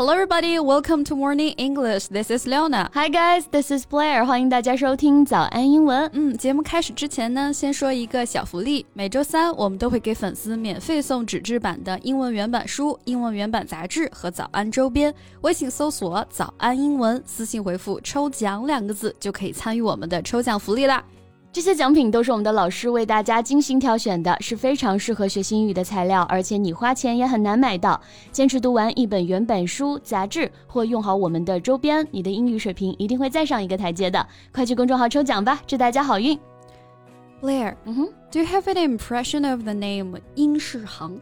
Hello, everybody. Welcome to Morning English. This is Leona. Hi, guys. This is Blair. 欢迎大家收听早安英文。嗯，节目开始之前呢，先说一个小福利。每周三我们都会给粉丝免费送纸质版的英文原版书、英文原版杂志和早安周边。微信搜索“早安英文”，私信回复“抽奖”两个字，就可以参与我们的抽奖福利啦。这些奖品都是我们的老师为大家精心挑选的，是非常适合学习英语的材料，而且你花钱也很难买到。坚持读完一本原版书、杂志，或用好我们的周边，你的英语水平一定会再上一个台阶的。快去公众号抽奖吧，祝大家好运！Blair，嗯哼，Do you have an impression of the name 殷世航？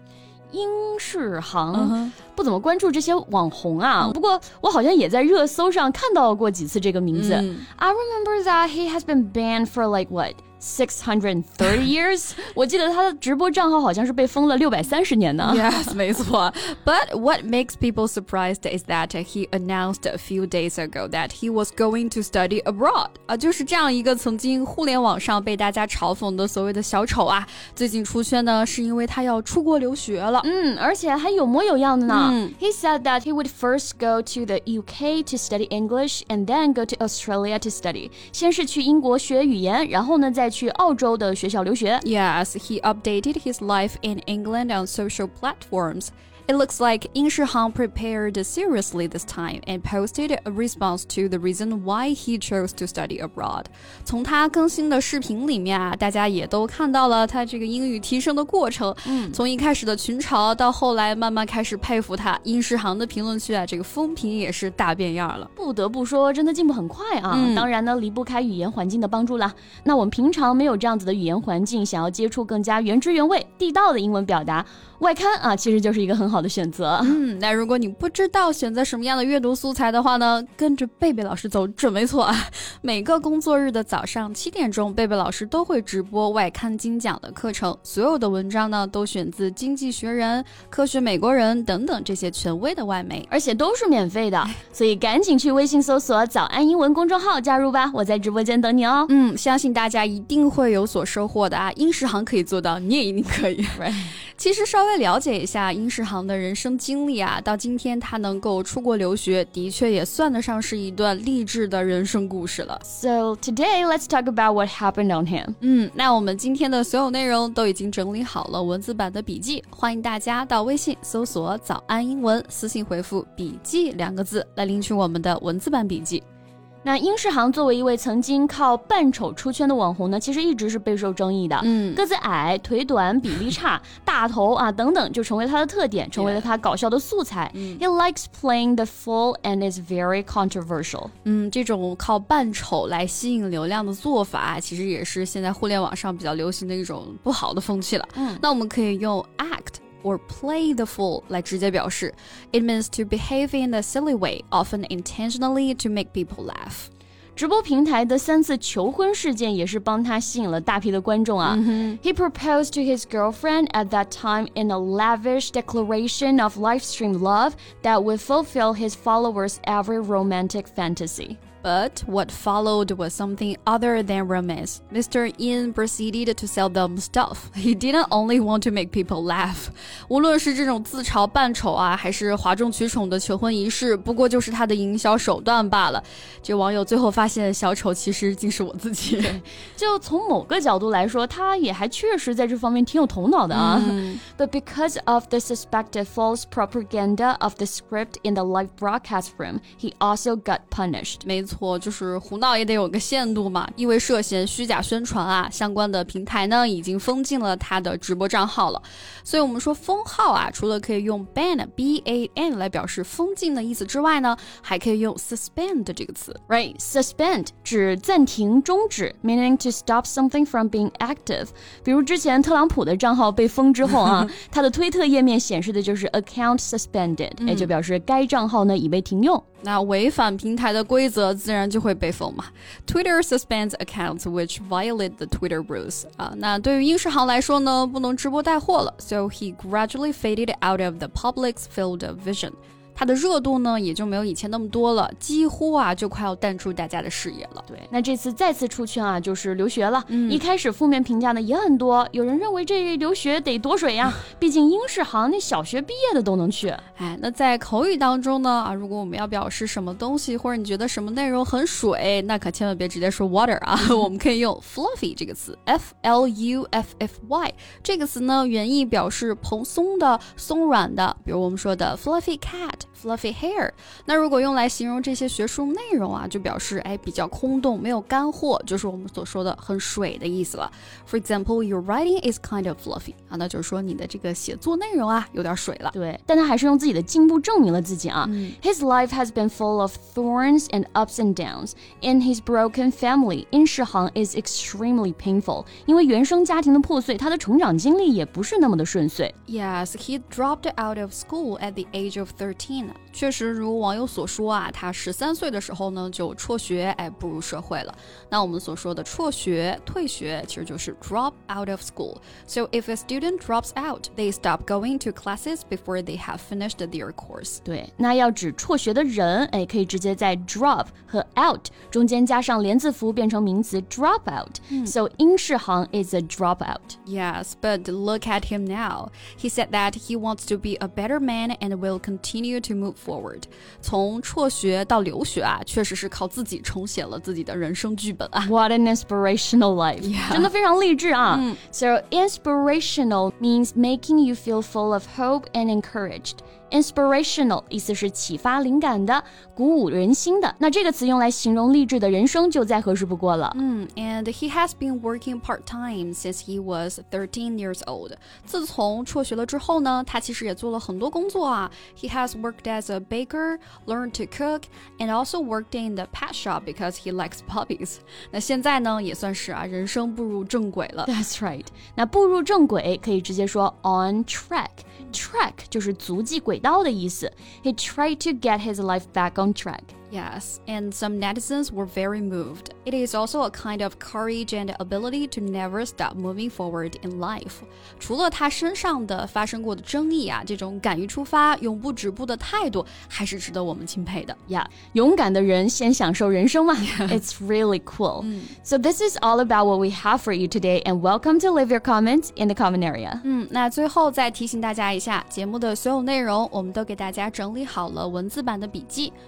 殷世航不怎么关注这些网红啊，不过我好像也在热搜上看到过几次这个名字。I remember that he has been banned for like what? 630 years，我记得他的直播账号好像是被封了六百三十年呢。Yes，没错。But what makes people surprised is that he announced a few days ago that he was going to study abroad。啊，就是这样一个曾经互联网上被大家嘲讽的所谓的小丑啊，最近出圈呢，是因为他要出国留学了。嗯，而且还有模有样的呢。嗯、he said that he would first go to the UK to study English and then go to Australia to study。先是去英国学语言，然后呢再 去澳洲的学校留学。Yes, he updated his life in England on social platforms. It looks like Yin Shihang prepared seriously this time and posted a response to the reason why he chose to study abroad. 从他更新的视频里面啊，大家也都看到了他这个英语提升的过程。嗯，从一开始的群嘲到后来慢慢开始佩服他，殷世航的评论区啊，这个风评也是大变样了。不得不说，真的进步很快啊！嗯、当然呢，离不开语言环境的帮助啦。那我们平常没有这样子的语言环境，想要接触更加原汁原味、地道的英文表达。外刊啊，其实就是一个很好的选择。嗯，那如果你不知道选择什么样的阅读素材的话呢，跟着贝贝老师走准没错啊。每个工作日的早上七点钟，贝贝老师都会直播外刊精讲的课程，所有的文章呢都选自《经济学人》《科学美国人》等等这些权威的外媒，而且都是免费的。所以赶紧去微信搜索“早安英文”公众号加入吧，我在直播间等你哦。嗯，相信大家一定会有所收获的啊！英时行可以做到，你也一定可以。其实稍微了解一下殷世航的人生经历啊，到今天他能够出国留学，的确也算得上是一段励志的人生故事了。So today let's talk about what happened on him。嗯，那我们今天的所有内容都已经整理好了文字版的笔记，欢迎大家到微信搜索“早安英文”，私信回复“笔记”两个字来领取我们的文字版笔记。那殷世航作为一位曾经靠扮丑出圈的网红呢，其实一直是备受争议的。嗯，个子矮、腿短、比例差、大头啊等等，就成为他的特点，成为了他搞笑的素材。He likes playing the fool and is very controversial。嗯，这种靠扮丑来吸引流量的做法，其实也是现在互联网上比较流行的一种不好的风气了。嗯，那我们可以用。or play the fool 来直接表示。It means to behave in a silly way, often intentionally to make people laugh. 直播平台的三次求婚事件也是帮他吸引了大批的观众啊。He proposed to his girlfriend at that time in a lavish declaration of live stream love that would fulfill his followers' every romantic fantasy. But what followed was something other than romance. Mr. Yin proceeded to sell them stuff. He didn't only want to make people laugh. 无论是这种自嘲扮丑啊，还是哗众取宠的求婚仪式，不过就是他的营销手段罢了。这网友最后发现，小丑其实竟是我自己。就从某个角度来说，他也还确实在这方面挺有头脑的啊。嗯、But because of the suspected false propaganda of the script in the live broadcast room, he also got punished. 没错， 就是胡闹也得有个限度嘛。因为涉嫌虚假宣传啊，相关的平台呢已经封禁了他的直播账号了。所以，我们说封号啊，除了可以用 ban b a n 来表示封禁的意思之外呢，还可以用 suspend 这个词，right？suspend 指暂停、终止，meaning to stop something from being active。比如之前特朗普的账号被封之后啊，他的推特页面显示的就是 account suspended，也就表示该账号呢已被停用。那违反平台的规则，自然就会被封嘛。Twitter suspends accounts which violate the Twitter rules。啊，那对于殷世航来说呢，不能直播带货了，so he gradually faded out of the public's field of vision。它的热度呢也就没有以前那么多了，几乎啊就快要淡出大家的视野了。对，那这次再次出圈啊，就是留学了。嗯，一开始负面评价呢也很多，有人认为这留学得多水呀，毕竟英式行那小学毕业的都能去。哎，那在口语当中呢啊，如果我们要表示什么东西，或者你觉得什么内容很水，那可千万别直接说 water 啊，我们可以用 fluffy 这个词，f l u f f y 这个词呢原意表示蓬松的、松软的，比如我们说的 fluffy cat。fluffy hair。那如果用来形容这些学术内容啊，就表示哎比较空洞，没有干货，就是我们所说的很水的意思了。For example, your writing is kind of fluffy 啊，那就是说你的这个写作内容啊有点水了。对，但他还是用自己的进步证明了自己啊。嗯、his life has been full of thorns and ups and downs. In his broken family, 殷世航 is extremely painful. 因为原生家庭的破碎，他的成长经历也不是那么的顺遂。Yes, he dropped out of school at the age of thirteen. 确实，如网友所说啊，他十三岁的时候呢就辍学，哎，步入社会了。那我们所说的辍学、退学，其实就是 drop out of school. So if a student drops out, they stop going to classes before they have finished their course. 对，那要指辍学的人，哎，可以直接在 drop 和 out 中间加上连字符，变成名词 drop out. So 殷世航 is a dropout. Yes, but look at him now. He said that he wants to be a better man and will continue to move forward，从辍学到留学啊，确实是靠自己重写了自己的人生剧本啊。What an inspirational life！真的非常励志啊。嗯、so inspirational means making you feel full of hope and encouraged. Inspirational 意思是启发灵感的、鼓舞人心的。那这个词用来形容励志的人生就再合适不过了。嗯，And he has been working part time since he was thirteen years old。自从辍学了之后呢，他其实也做了很多工作啊。He has worked as a baker, learned to cook, and also worked in the pet shop because he likes puppies。那现在呢，也算是啊，人生步入正轨了。That's right。那步入正轨可以直接说 on track。 Track 就是足迹轨道的意思。He tried to get his life back on track. Yes, and some netizens were very moved. It is also a kind of courage and ability to never stop moving forward in life. 除了他身上的发生过的争议啊，这种敢于出发、永不止步的态度，还是值得我们钦佩的。Yeah，勇敢的人先享受人生嘛。It's really cool. So this is all about what we have for you today, and welcome to leave your comments in the comment area. 嗯，那最后再提醒大家一下，节目的所有内容我们都给大家整理好了文字版的笔记。